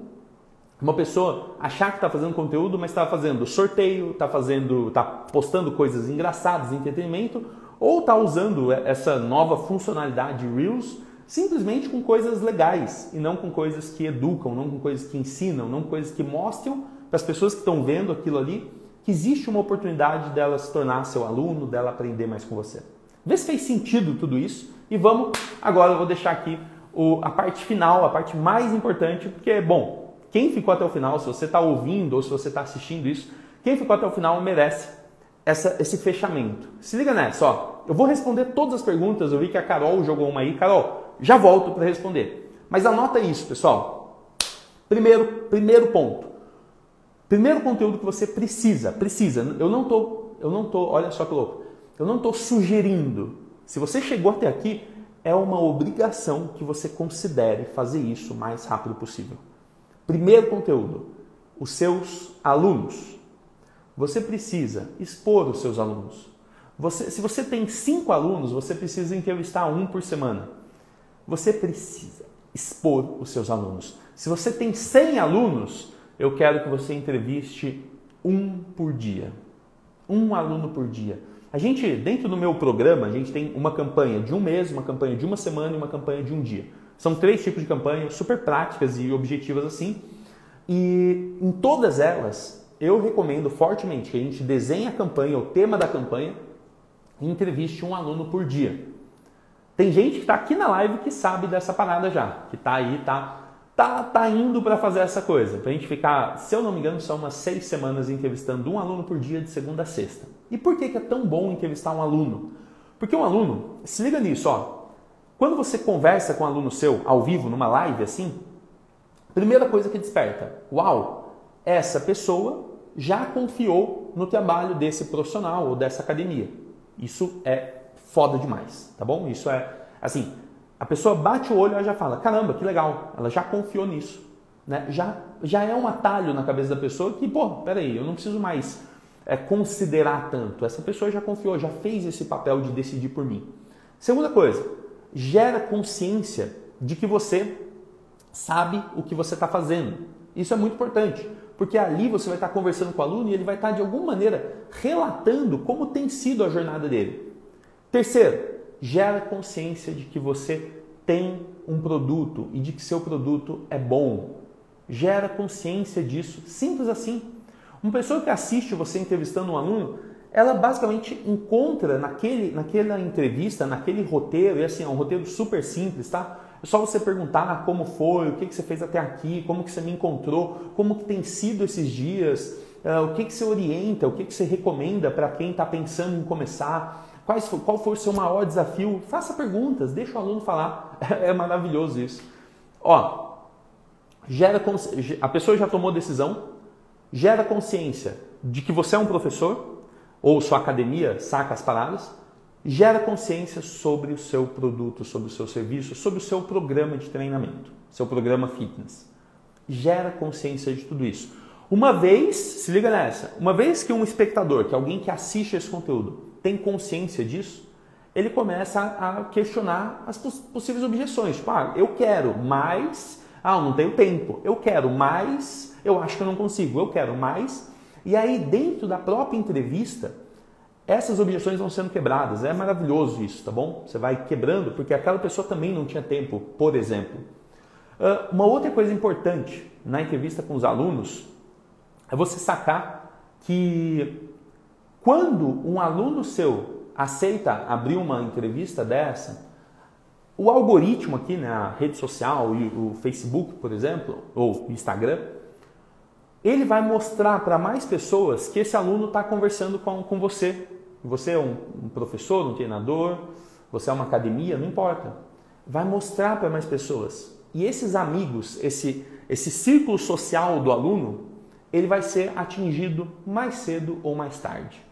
S1: uma pessoa achar que está fazendo conteúdo, mas está fazendo sorteio, está fazendo, está postando coisas engraçadas, entretenimento, ou está usando essa nova funcionalidade Reels simplesmente com coisas legais e não com coisas que educam, não com coisas que ensinam, não com coisas que mostram para as pessoas que estão vendo aquilo ali que existe uma oportunidade dela se tornar seu aluno, dela aprender mais com você. Vê se fez sentido tudo isso e vamos agora eu vou deixar aqui o, a parte final, a parte mais importante, porque bom, quem ficou até o final, se você está ouvindo ou se você está assistindo isso, quem ficou até o final merece essa, esse fechamento. Se liga nessa, ó. Eu vou responder todas as perguntas. Eu vi que a Carol jogou uma aí. Carol, já volto para responder. Mas anota isso, pessoal. Primeiro, primeiro ponto. Primeiro conteúdo que você precisa, precisa. Eu não tô, eu não tô, olha só que louco. Eu não estou sugerindo. Se você chegou até aqui, é uma obrigação que você considere fazer isso o mais rápido possível. Primeiro conteúdo, os seus alunos. Você precisa expor os seus alunos. Você, se você tem cinco alunos, você precisa entrevistar um por semana. Você precisa expor os seus alunos. Se você tem 100 alunos, eu quero que você entreviste um por dia. Um aluno por dia. A gente, dentro do meu programa, a gente tem uma campanha de um mês, uma campanha de uma semana e uma campanha de um dia. São três tipos de campanhas super práticas e objetivas assim. E em todas elas, eu recomendo fortemente que a gente desenhe a campanha, o tema da campanha, e entreviste um aluno por dia. Tem gente que está aqui na live que sabe dessa parada já, que está aí, tá, tá, tá indo para fazer essa coisa. Para a gente ficar, se eu não me engano, são umas seis semanas entrevistando um aluno por dia de segunda a sexta. E por que, que é tão bom entrevistar um aluno? Porque um aluno, se liga nisso, ó. Quando você conversa com um aluno seu ao vivo, numa live assim, primeira coisa que desperta, uau, essa pessoa já confiou no trabalho desse profissional ou dessa academia. Isso é foda demais, tá bom? Isso é assim, a pessoa bate o olho e já fala, caramba, que legal, ela já confiou nisso, né? Já já é um atalho na cabeça da pessoa que, pô, peraí, eu não preciso mais é, considerar tanto. Essa pessoa já confiou, já fez esse papel de decidir por mim. Segunda coisa, gera consciência de que você sabe o que você está fazendo. Isso é muito importante, porque ali você vai estar conversando com o aluno e ele vai estar de alguma maneira relatando como tem sido a jornada dele. Terceiro, gera consciência de que você tem um produto e de que seu produto é bom. Gera consciência disso, simples assim. Uma pessoa que assiste você entrevistando um aluno, ela basicamente encontra naquele, naquela entrevista, naquele roteiro, e assim, é um roteiro super simples, tá? É só você perguntar como foi, o que, que você fez até aqui, como que você me encontrou, como que tem sido esses dias, uh, o que, que você orienta, o que, que você recomenda para quem está pensando em começar, quais, qual foi o seu maior desafio. Faça perguntas, deixa o aluno falar. É maravilhoso isso. Ó, gera a pessoa já tomou decisão, gera consciência de que você é um professor, ou sua academia saca as paradas, gera consciência sobre o seu produto, sobre o seu serviço, sobre o seu programa de treinamento, seu programa fitness. Gera consciência de tudo isso. Uma vez, se liga nessa, uma vez que um espectador, que é alguém que assiste esse conteúdo, tem consciência disso, ele começa a questionar as possíveis objeções. Tipo, ah, eu quero, mas ah, eu não tenho tempo. Eu quero, mas eu acho que eu não consigo. Eu quero, mais. E aí, dentro da própria entrevista, essas objeções vão sendo quebradas. É maravilhoso isso, tá bom? Você vai quebrando porque aquela pessoa também não tinha tempo, por exemplo. Uh, uma outra coisa importante na entrevista com os alunos é você sacar que quando um aluno seu aceita abrir uma entrevista dessa, o algoritmo aqui, né, a rede social, o Facebook, por exemplo, ou Instagram, ele vai mostrar para mais pessoas que esse aluno está conversando com, com você. Você é um, um professor, um treinador, você é uma academia, não importa. Vai mostrar para mais pessoas. E esses amigos, esse, esse círculo social do aluno, ele vai ser atingido mais cedo ou mais tarde.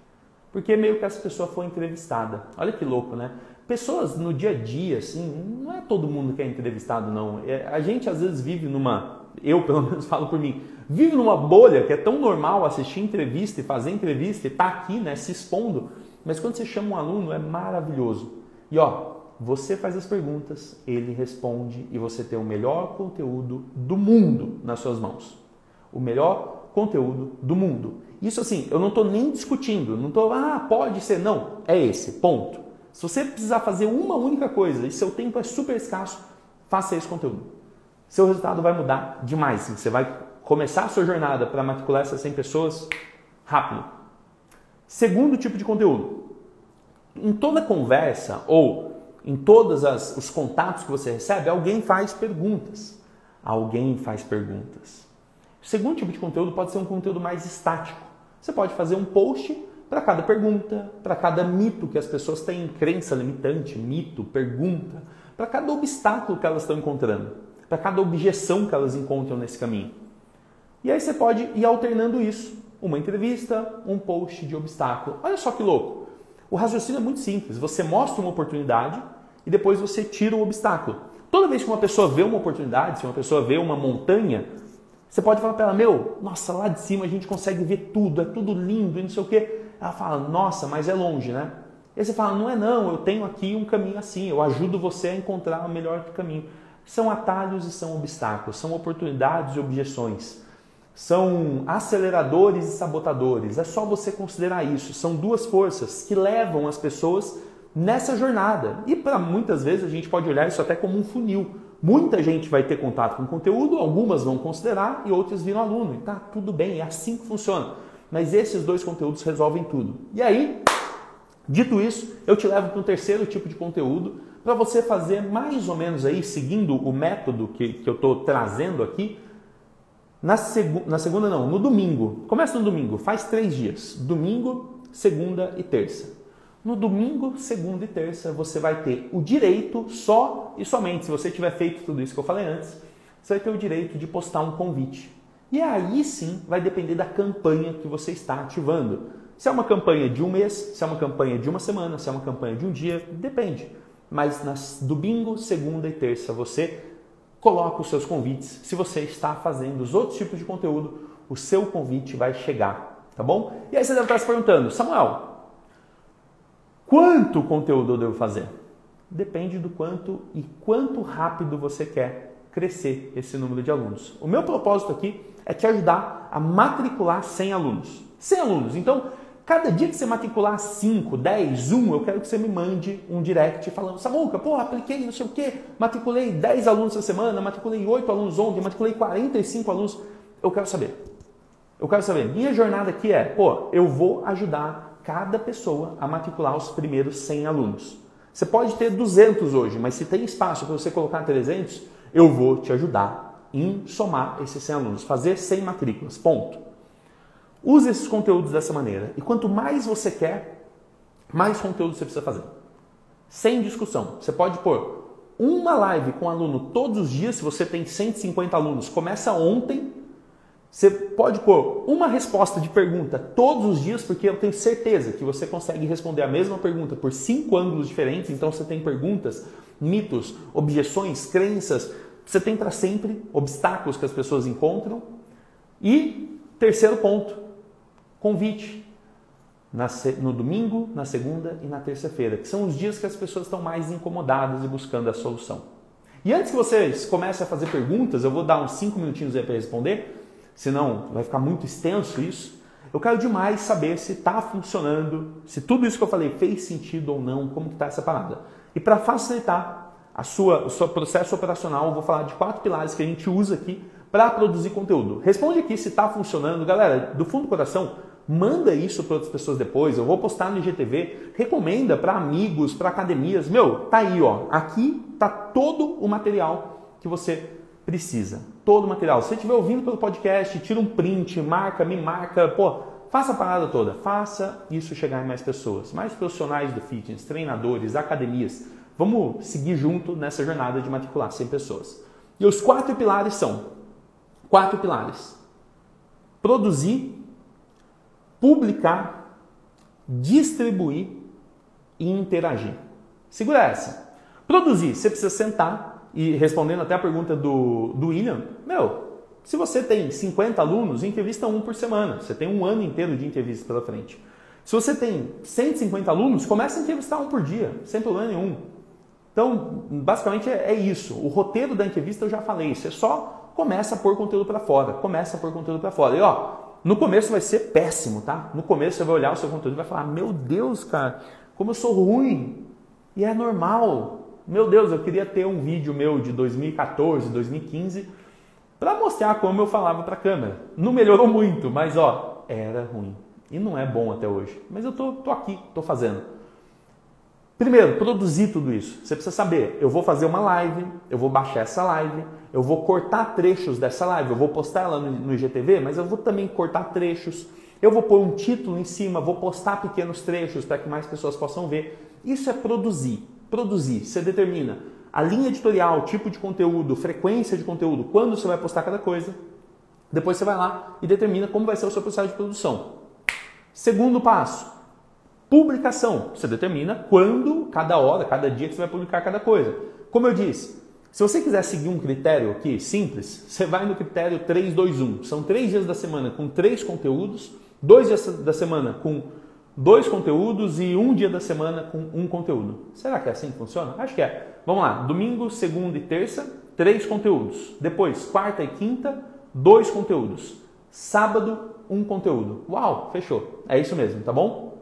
S1: Porque meio que essa pessoa foi entrevistada. Olha que louco, né? Pessoas no dia a dia, assim, não é todo mundo que é entrevistado, não. É, a gente às vezes vive numa, eu pelo menos falo por mim, vive numa bolha que é tão normal assistir entrevista e fazer entrevista e estar tá aqui, né, se expondo. Mas quando você chama um aluno é maravilhoso. E ó, você faz as perguntas, ele responde e você tem o melhor conteúdo do mundo nas suas mãos. O melhor conteúdo do mundo. Isso assim, eu não estou nem discutindo, não estou, ah, pode ser, não, é esse, ponto. Se você precisar fazer uma única coisa e seu tempo é super escasso, faça esse conteúdo. Seu resultado vai mudar demais. Você vai começar a sua jornada para matricular essas 100 pessoas rápido. Segundo tipo de conteúdo. Em toda conversa ou em todos os contatos que você recebe, alguém faz perguntas. Alguém faz perguntas. O segundo tipo de conteúdo pode ser um conteúdo mais estático. Você pode fazer um post para cada pergunta, para cada mito que as pessoas têm, crença limitante, mito, pergunta, para cada obstáculo que elas estão encontrando, para cada objeção que elas encontram nesse caminho. E aí você pode ir alternando isso. Uma entrevista, um post de obstáculo. Olha só que louco. O raciocínio é muito simples. Você mostra uma oportunidade e depois você tira o obstáculo. Toda vez que uma pessoa vê uma oportunidade, se uma pessoa vê uma montanha, você pode falar para ela, meu, nossa, lá de cima a gente consegue ver tudo, é tudo lindo e não sei o quê. Ela fala, nossa, mas é longe, né? E você fala, não é não, eu tenho aqui um caminho assim, eu ajudo você a encontrar o melhor caminho. São atalhos e são obstáculos, são oportunidades e objeções. São aceleradores e sabotadores. É só você considerar isso. São duas forças que levam as pessoas nessa jornada. E para muitas vezes a gente pode olhar isso até como um funil. Muita gente vai ter contato com o conteúdo, algumas vão considerar e outras viram aluno. E tá tudo bem, é assim que funciona. Mas esses dois conteúdos resolvem tudo. E aí, dito isso, eu te levo para um terceiro tipo de conteúdo para você fazer mais ou menos aí, seguindo o método que, que eu estou trazendo aqui, na, seg na segunda não, no domingo. Começa no domingo, faz três dias. Domingo, segunda e terça. No domingo, segunda e terça, você vai ter o direito só e somente, se você tiver feito tudo isso que eu falei antes, você vai ter o direito de postar um convite. E aí sim vai depender da campanha que você está ativando. Se é uma campanha de um mês, se é uma campanha de uma semana, se é uma campanha de um dia, depende. Mas nas domingo, segunda e terça você coloca os seus convites. Se você está fazendo os outros tipos de conteúdo, o seu convite vai chegar, tá bom? E aí você deve estar se perguntando, Samuel, Quanto conteúdo eu devo fazer? Depende do quanto e quanto rápido você quer crescer esse número de alunos. O meu propósito aqui é te ajudar a matricular 100 alunos. 100 alunos. Então, cada dia que você matricular 5, 10, 1, eu quero que você me mande um direct falando, Samuca, pô, apliquei não sei o quê, matriculei 10 alunos essa semana, matriculei 8 alunos ontem, matriculei 45 alunos. Eu quero saber. Eu quero saber. Minha jornada aqui é, pô, eu vou ajudar cada pessoa a matricular os primeiros 100 alunos. Você pode ter 200 hoje, mas se tem espaço para você colocar 300, eu vou te ajudar em somar esses 100 alunos, fazer 100 matrículas, ponto. Use esses conteúdos dessa maneira. E quanto mais você quer, mais conteúdo você precisa fazer. Sem discussão. Você pode pôr uma live com um aluno todos os dias, se você tem 150 alunos, começa ontem. Você pode pôr uma resposta de pergunta todos os dias, porque eu tenho certeza que você consegue responder a mesma pergunta por cinco ângulos diferentes. Então você tem perguntas, mitos, objeções, crenças. Você tem para sempre obstáculos que as pessoas encontram. E terceiro ponto, convite. no domingo, na segunda e na terça-feira, que são os dias que as pessoas estão mais incomodadas e buscando a solução. E antes que vocês comecem a fazer perguntas, eu vou dar uns cinco minutinhos aí para responder senão vai ficar muito extenso isso. Eu quero demais saber se está funcionando, se tudo isso que eu falei fez sentido ou não, como está essa parada. E para facilitar a sua, o seu processo operacional, eu vou falar de quatro pilares que a gente usa aqui para produzir conteúdo. Responde aqui se está funcionando. Galera, do fundo do coração, manda isso para outras pessoas depois. Eu vou postar no IGTV, recomenda para amigos, para academias. Meu, tá aí, ó. Aqui tá todo o material que você precisa. Todo o material. Se você estiver ouvindo pelo podcast, tira um print, marca, me marca, pô, faça a parada toda. Faça isso chegar em mais pessoas, mais profissionais do fitness, treinadores, academias. Vamos seguir junto nessa jornada de matricular 100 pessoas. E os quatro pilares são: quatro pilares. Produzir, publicar, distribuir e interagir. Segura essa. Produzir, você precisa sentar, e respondendo até a pergunta do, do William, meu, se você tem 50 alunos, entrevista um por semana. Você tem um ano inteiro de entrevistas pela frente. Se você tem 150 alunos, comece a entrevistar um por dia, sem problema nenhum. Então, basicamente é, é isso. O roteiro da entrevista eu já falei. Você só começa a pôr conteúdo para fora. Começa a pôr conteúdo para fora. E ó, no começo vai ser péssimo, tá? No começo você vai olhar o seu conteúdo e vai falar: Meu Deus, cara, como eu sou ruim. E é normal. Meu Deus, eu queria ter um vídeo meu de 2014, 2015 para mostrar como eu falava para a câmera. Não melhorou muito, mas ó, era ruim. E não é bom até hoje. Mas eu tô, tô aqui, tô fazendo. Primeiro, produzir tudo isso. Você precisa saber, eu vou fazer uma live, eu vou baixar essa live, eu vou cortar trechos dessa live, eu vou postar ela no, no IGTV, mas eu vou também cortar trechos. Eu vou pôr um título em cima, vou postar pequenos trechos para que mais pessoas possam ver. Isso é produzir produzir. Você determina a linha editorial, tipo de conteúdo, frequência de conteúdo, quando você vai postar cada coisa. Depois você vai lá e determina como vai ser o seu processo de produção. Segundo passo, publicação. Você determina quando, cada hora, cada dia que você vai publicar cada coisa. Como eu disse, se você quiser seguir um critério aqui simples, você vai no critério 321. São três dias da semana com três conteúdos, dois dias da semana com dois conteúdos e um dia da semana com um conteúdo. Será que é assim que funciona? Acho que é. Vamos lá, domingo, segunda e terça, três conteúdos. Depois, quarta e quinta, dois conteúdos. Sábado, um conteúdo. Uau, fechou. É isso mesmo, tá bom?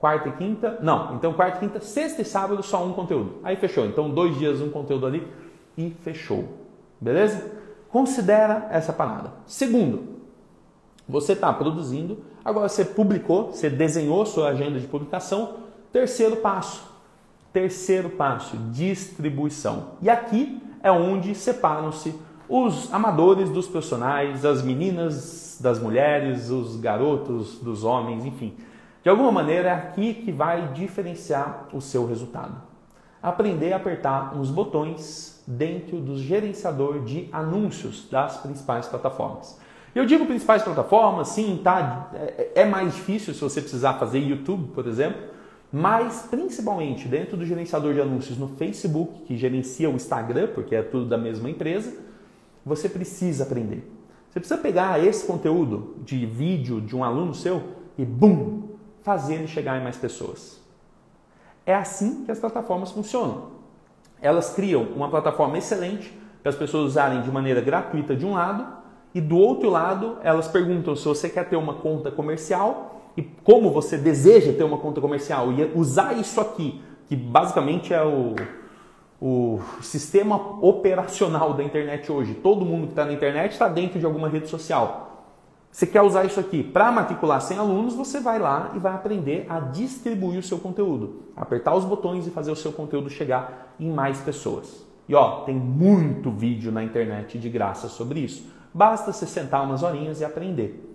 S1: Quarta e quinta, não. Então, quarta e quinta, sexta e sábado, só um conteúdo. Aí fechou. Então, dois dias, um conteúdo ali e fechou. Beleza? Considera essa parada. Segundo, você está produzindo, agora você publicou, você desenhou sua agenda de publicação. Terceiro passo, terceiro passo, distribuição. E aqui é onde separam-se os amadores dos profissionais, as meninas das mulheres, os garotos dos homens, enfim. De alguma maneira é aqui que vai diferenciar o seu resultado. Aprender a apertar uns botões dentro do gerenciador de anúncios das principais plataformas. Eu digo principais plataformas, sim, tá? É, é mais difícil se você precisar fazer YouTube, por exemplo, mas principalmente dentro do gerenciador de anúncios no Facebook, que gerencia o Instagram, porque é tudo da mesma empresa, você precisa aprender. Você precisa pegar esse conteúdo de vídeo de um aluno seu e, bum, fazer ele chegar em mais pessoas. É assim que as plataformas funcionam. Elas criam uma plataforma excelente para as pessoas usarem de maneira gratuita de um lado e do outro lado elas perguntam se você quer ter uma conta comercial e como você deseja ter uma conta comercial e usar isso aqui, que basicamente é o, o sistema operacional da internet hoje. Todo mundo que está na internet está dentro de alguma rede social. Você quer usar isso aqui para matricular 100 alunos, você vai lá e vai aprender a distribuir o seu conteúdo, apertar os botões e fazer o seu conteúdo chegar em mais pessoas. E ó, tem muito vídeo na internet de graça sobre isso. Basta você sentar umas horinhas e aprender.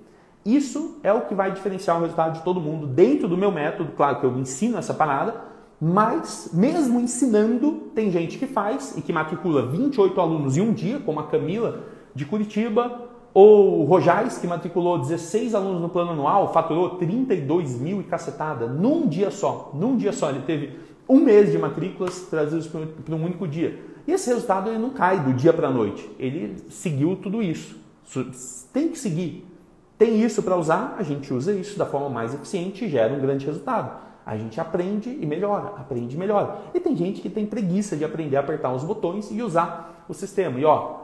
S1: Isso é o que vai diferenciar o resultado de todo mundo dentro do meu método. Claro que eu ensino essa parada, mas mesmo ensinando, tem gente que faz e que matricula 28 alunos em um dia, como a Camila de Curitiba, ou o Rojais, que matriculou 16 alunos no plano anual, faturou 32 mil e cacetada num dia só. Num dia só. Ele teve um mês de matrículas trazidos para um único dia. E esse resultado ele não cai do dia para a noite. Ele seguiu tudo isso. Tem que seguir. Tem isso para usar, a gente usa isso da forma mais eficiente e gera um grande resultado. A gente aprende e melhora, aprende e melhora. E tem gente que tem preguiça de aprender a apertar os botões e usar o sistema. E ó,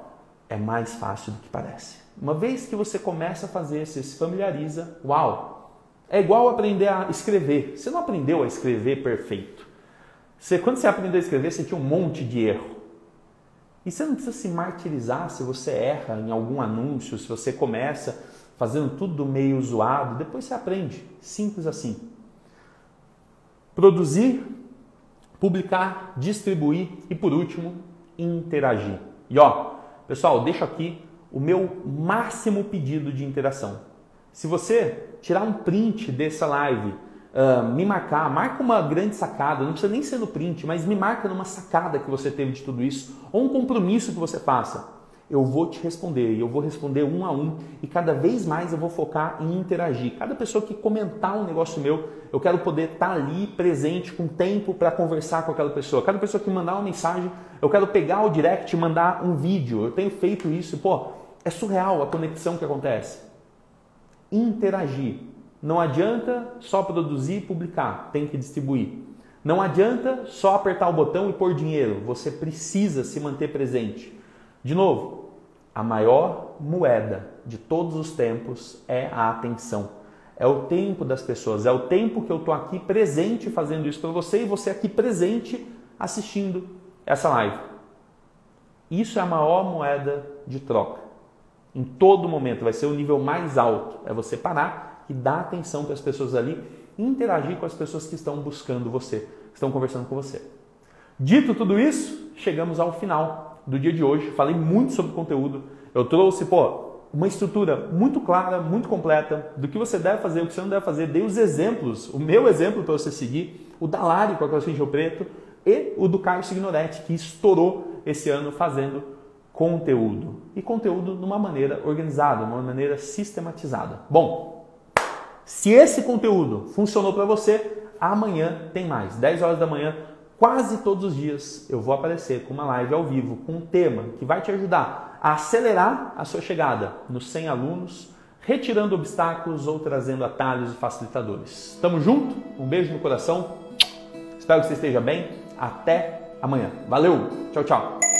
S1: é mais fácil do que parece. Uma vez que você começa a fazer, você se familiariza, uau! É igual aprender a escrever. Você não aprendeu a escrever perfeito. Você, quando você aprendeu a escrever, você tinha um monte de erro. E você não precisa se martirizar se você erra em algum anúncio, se você começa fazendo tudo meio zoado, depois você aprende. Simples assim. Produzir, publicar, distribuir e por último, interagir. E ó, pessoal, deixo aqui o meu máximo pedido de interação. Se você tirar um print dessa live, uh, me marcar, marca uma grande sacada, não precisa nem ser no print, mas me marca numa sacada que você teve de tudo isso, ou um compromisso que você faça. Eu vou te responder e eu vou responder um a um e cada vez mais eu vou focar em interagir. Cada pessoa que comentar um negócio meu, eu quero poder estar ali presente com tempo para conversar com aquela pessoa. Cada pessoa que mandar uma mensagem, eu quero pegar o direct e mandar um vídeo. Eu tenho feito isso, pô, é surreal a conexão que acontece. Interagir. Não adianta só produzir e publicar, tem que distribuir. Não adianta só apertar o botão e pôr dinheiro, você precisa se manter presente. De novo, a maior moeda de todos os tempos é a atenção. É o tempo das pessoas, é o tempo que eu estou aqui presente fazendo isso para você e você aqui presente assistindo essa live. Isso é a maior moeda de troca. Em todo momento vai ser o nível mais alto. É você parar e dar atenção para as pessoas ali interagir com as pessoas que estão buscando você, que estão conversando com você. Dito tudo isso, chegamos ao final do dia de hoje. Falei muito sobre conteúdo. Eu trouxe, pô, uma estrutura muito clara, muito completa do que você deve fazer, o que você não deve fazer. Dei os exemplos, o meu exemplo para você seguir, o da Lari com a CrossFit Preto e o do Caio Signoretti, que estourou esse ano fazendo conteúdo. E conteúdo de uma maneira organizada, de uma maneira sistematizada. Bom, se esse conteúdo funcionou para você, amanhã tem mais. 10 horas da manhã, quase todos os dias, eu vou aparecer com uma live ao vivo, com um tema que vai te ajudar a acelerar a sua chegada nos 100 alunos, retirando obstáculos ou trazendo atalhos e facilitadores. Tamo junto? Um beijo no coração. Espero que você esteja bem. Até amanhã. Valeu! Tchau, tchau!